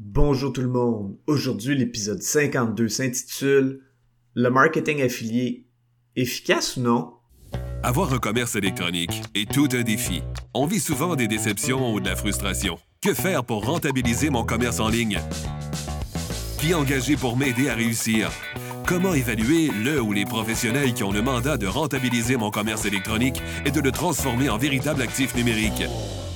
Bonjour tout le monde. Aujourd'hui, l'épisode 52 s'intitule Le marketing affilié efficace ou non? Avoir un commerce électronique est tout un défi. On vit souvent des déceptions ou de la frustration. Que faire pour rentabiliser mon commerce en ligne? Qui engager pour m'aider à réussir? Comment évaluer le ou les professionnels qui ont le mandat de rentabiliser mon commerce électronique et de le transformer en véritable actif numérique?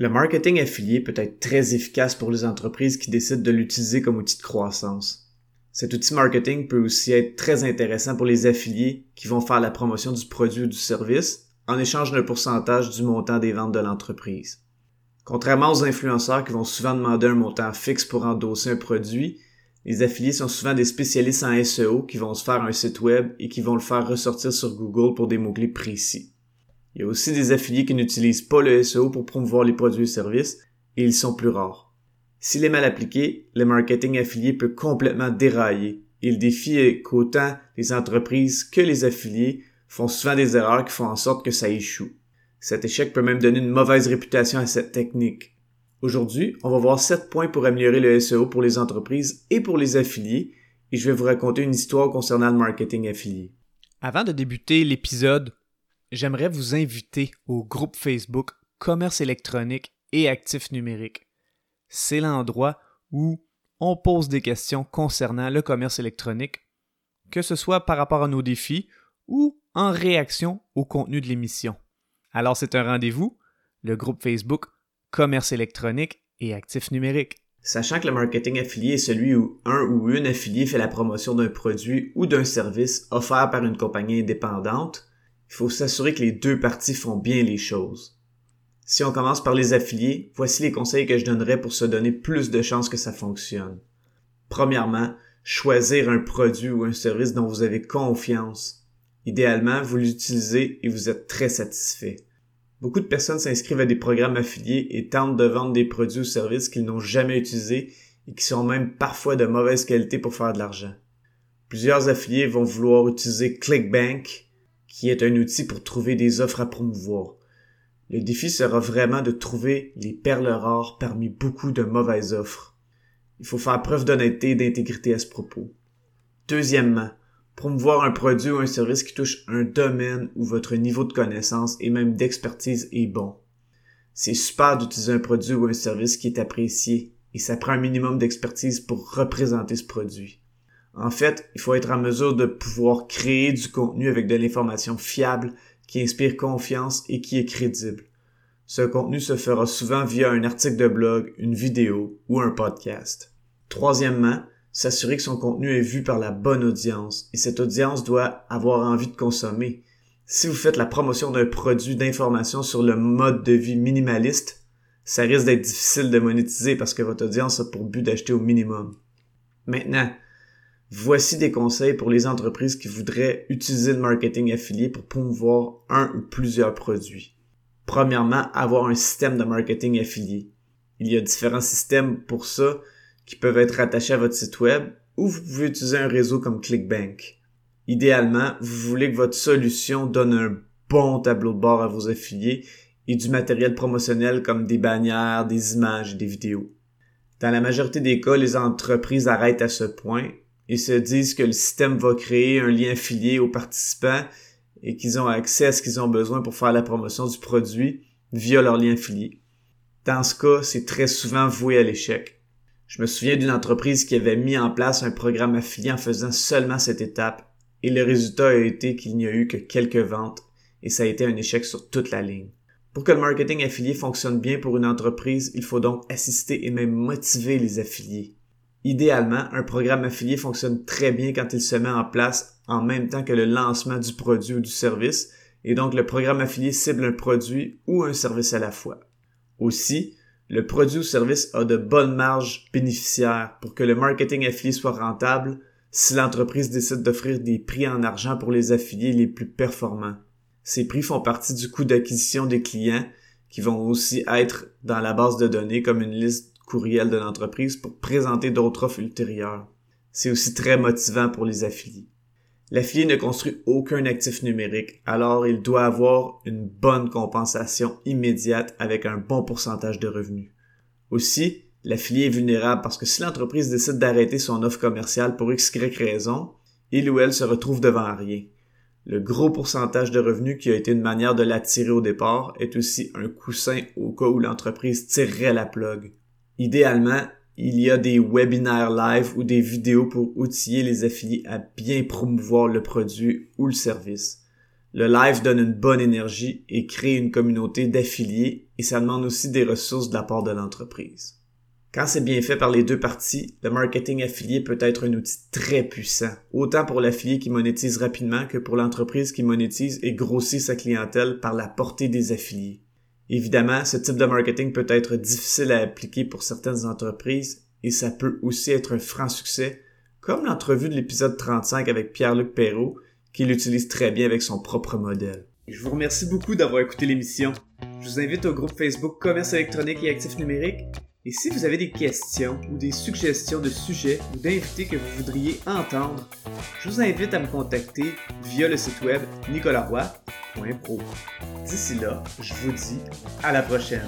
Le marketing affilié peut être très efficace pour les entreprises qui décident de l'utiliser comme outil de croissance. Cet outil marketing peut aussi être très intéressant pour les affiliés qui vont faire la promotion du produit ou du service en échange d'un pourcentage du montant des ventes de l'entreprise. Contrairement aux influenceurs qui vont souvent demander un montant fixe pour endosser un produit, les affiliés sont souvent des spécialistes en SEO qui vont se faire un site web et qui vont le faire ressortir sur Google pour des mots-clés précis. Il y a aussi des affiliés qui n'utilisent pas le SEO pour promouvoir les produits et services, et ils sont plus rares. S'il est mal appliqué, le marketing affilié peut complètement dérailler, et le défi est qu'autant les entreprises que les affiliés font souvent des erreurs qui font en sorte que ça échoue. Cet échec peut même donner une mauvaise réputation à cette technique. Aujourd'hui, on va voir 7 points pour améliorer le SEO pour les entreprises et pour les affiliés, et je vais vous raconter une histoire concernant le marketing affilié. Avant de débuter l'épisode, j'aimerais vous inviter au groupe Facebook Commerce électronique et actifs numériques. C'est l'endroit où on pose des questions concernant le commerce électronique, que ce soit par rapport à nos défis ou en réaction au contenu de l'émission. Alors c'est un rendez-vous, le groupe Facebook Commerce électronique et actifs numériques. Sachant que le marketing affilié est celui où un ou une affilié fait la promotion d'un produit ou d'un service offert par une compagnie indépendante, il faut s'assurer que les deux parties font bien les choses. Si on commence par les affiliés, voici les conseils que je donnerais pour se donner plus de chances que ça fonctionne. Premièrement, choisir un produit ou un service dont vous avez confiance. Idéalement, vous l'utilisez et vous êtes très satisfait. Beaucoup de personnes s'inscrivent à des programmes affiliés et tentent de vendre des produits ou services qu'ils n'ont jamais utilisés et qui sont même parfois de mauvaise qualité pour faire de l'argent. Plusieurs affiliés vont vouloir utiliser ClickBank, qui est un outil pour trouver des offres à promouvoir. Le défi sera vraiment de trouver les perles rares parmi beaucoup de mauvaises offres. Il faut faire preuve d'honnêteté et d'intégrité à ce propos. Deuxièmement, promouvoir un produit ou un service qui touche un domaine où votre niveau de connaissance et même d'expertise est bon. C'est super d'utiliser un produit ou un service qui est apprécié et ça prend un minimum d'expertise pour représenter ce produit. En fait, il faut être en mesure de pouvoir créer du contenu avec de l'information fiable qui inspire confiance et qui est crédible. Ce contenu se fera souvent via un article de blog, une vidéo ou un podcast. Troisièmement, s'assurer que son contenu est vu par la bonne audience et cette audience doit avoir envie de consommer. Si vous faites la promotion d'un produit d'information sur le mode de vie minimaliste, ça risque d'être difficile de monétiser parce que votre audience a pour but d'acheter au minimum. Maintenant, Voici des conseils pour les entreprises qui voudraient utiliser le marketing affilié pour promouvoir un ou plusieurs produits. Premièrement, avoir un système de marketing affilié. Il y a différents systèmes pour ça qui peuvent être attachés à votre site web ou vous pouvez utiliser un réseau comme ClickBank. Idéalement, vous voulez que votre solution donne un bon tableau de bord à vos affiliés et du matériel promotionnel comme des bannières, des images et des vidéos. Dans la majorité des cas, les entreprises arrêtent à ce point ils se disent que le système va créer un lien affilié aux participants et qu'ils ont accès à ce qu'ils ont besoin pour faire la promotion du produit via leur lien affilié. Dans ce cas, c'est très souvent voué à l'échec. Je me souviens d'une entreprise qui avait mis en place un programme affilié en faisant seulement cette étape et le résultat a été qu'il n'y a eu que quelques ventes et ça a été un échec sur toute la ligne. Pour que le marketing affilié fonctionne bien pour une entreprise, il faut donc assister et même motiver les affiliés. Idéalement, un programme affilié fonctionne très bien quand il se met en place en même temps que le lancement du produit ou du service, et donc le programme affilié cible un produit ou un service à la fois. Aussi, le produit ou service a de bonnes marges bénéficiaires pour que le marketing affilié soit rentable si l'entreprise décide d'offrir des prix en argent pour les affiliés les plus performants. Ces prix font partie du coût d'acquisition des clients qui vont aussi être dans la base de données comme une liste courriel de l'entreprise pour présenter d'autres offres ultérieures. C'est aussi très motivant pour les affiliés. L'affilié ne construit aucun actif numérique, alors il doit avoir une bonne compensation immédiate avec un bon pourcentage de revenus. Aussi, l'affilié est vulnérable parce que si l'entreprise décide d'arrêter son offre commerciale pour x, raison, il ou elle se retrouve devant rien. Le gros pourcentage de revenus qui a été une manière de l'attirer au départ est aussi un coussin au cas où l'entreprise tirerait la plug. Idéalement, il y a des webinaires live ou des vidéos pour outiller les affiliés à bien promouvoir le produit ou le service. Le live donne une bonne énergie et crée une communauté d'affiliés et ça demande aussi des ressources de la part de l'entreprise. Quand c'est bien fait par les deux parties, le marketing affilié peut être un outil très puissant, autant pour l'affilié qui monétise rapidement que pour l'entreprise qui monétise et grossit sa clientèle par la portée des affiliés. Évidemment, ce type de marketing peut être difficile à appliquer pour certaines entreprises et ça peut aussi être un franc succès, comme l'entrevue de l'épisode 35 avec Pierre-Luc Perrault, qui l'utilise très bien avec son propre modèle. Je vous remercie beaucoup d'avoir écouté l'émission. Je vous invite au groupe Facebook Commerce électronique et actifs numériques. Et si vous avez des questions ou des suggestions de sujets ou d'invités que vous voudriez entendre, je vous invite à me contacter via le site web nicolaroy.pro. D'ici là, je vous dis à la prochaine.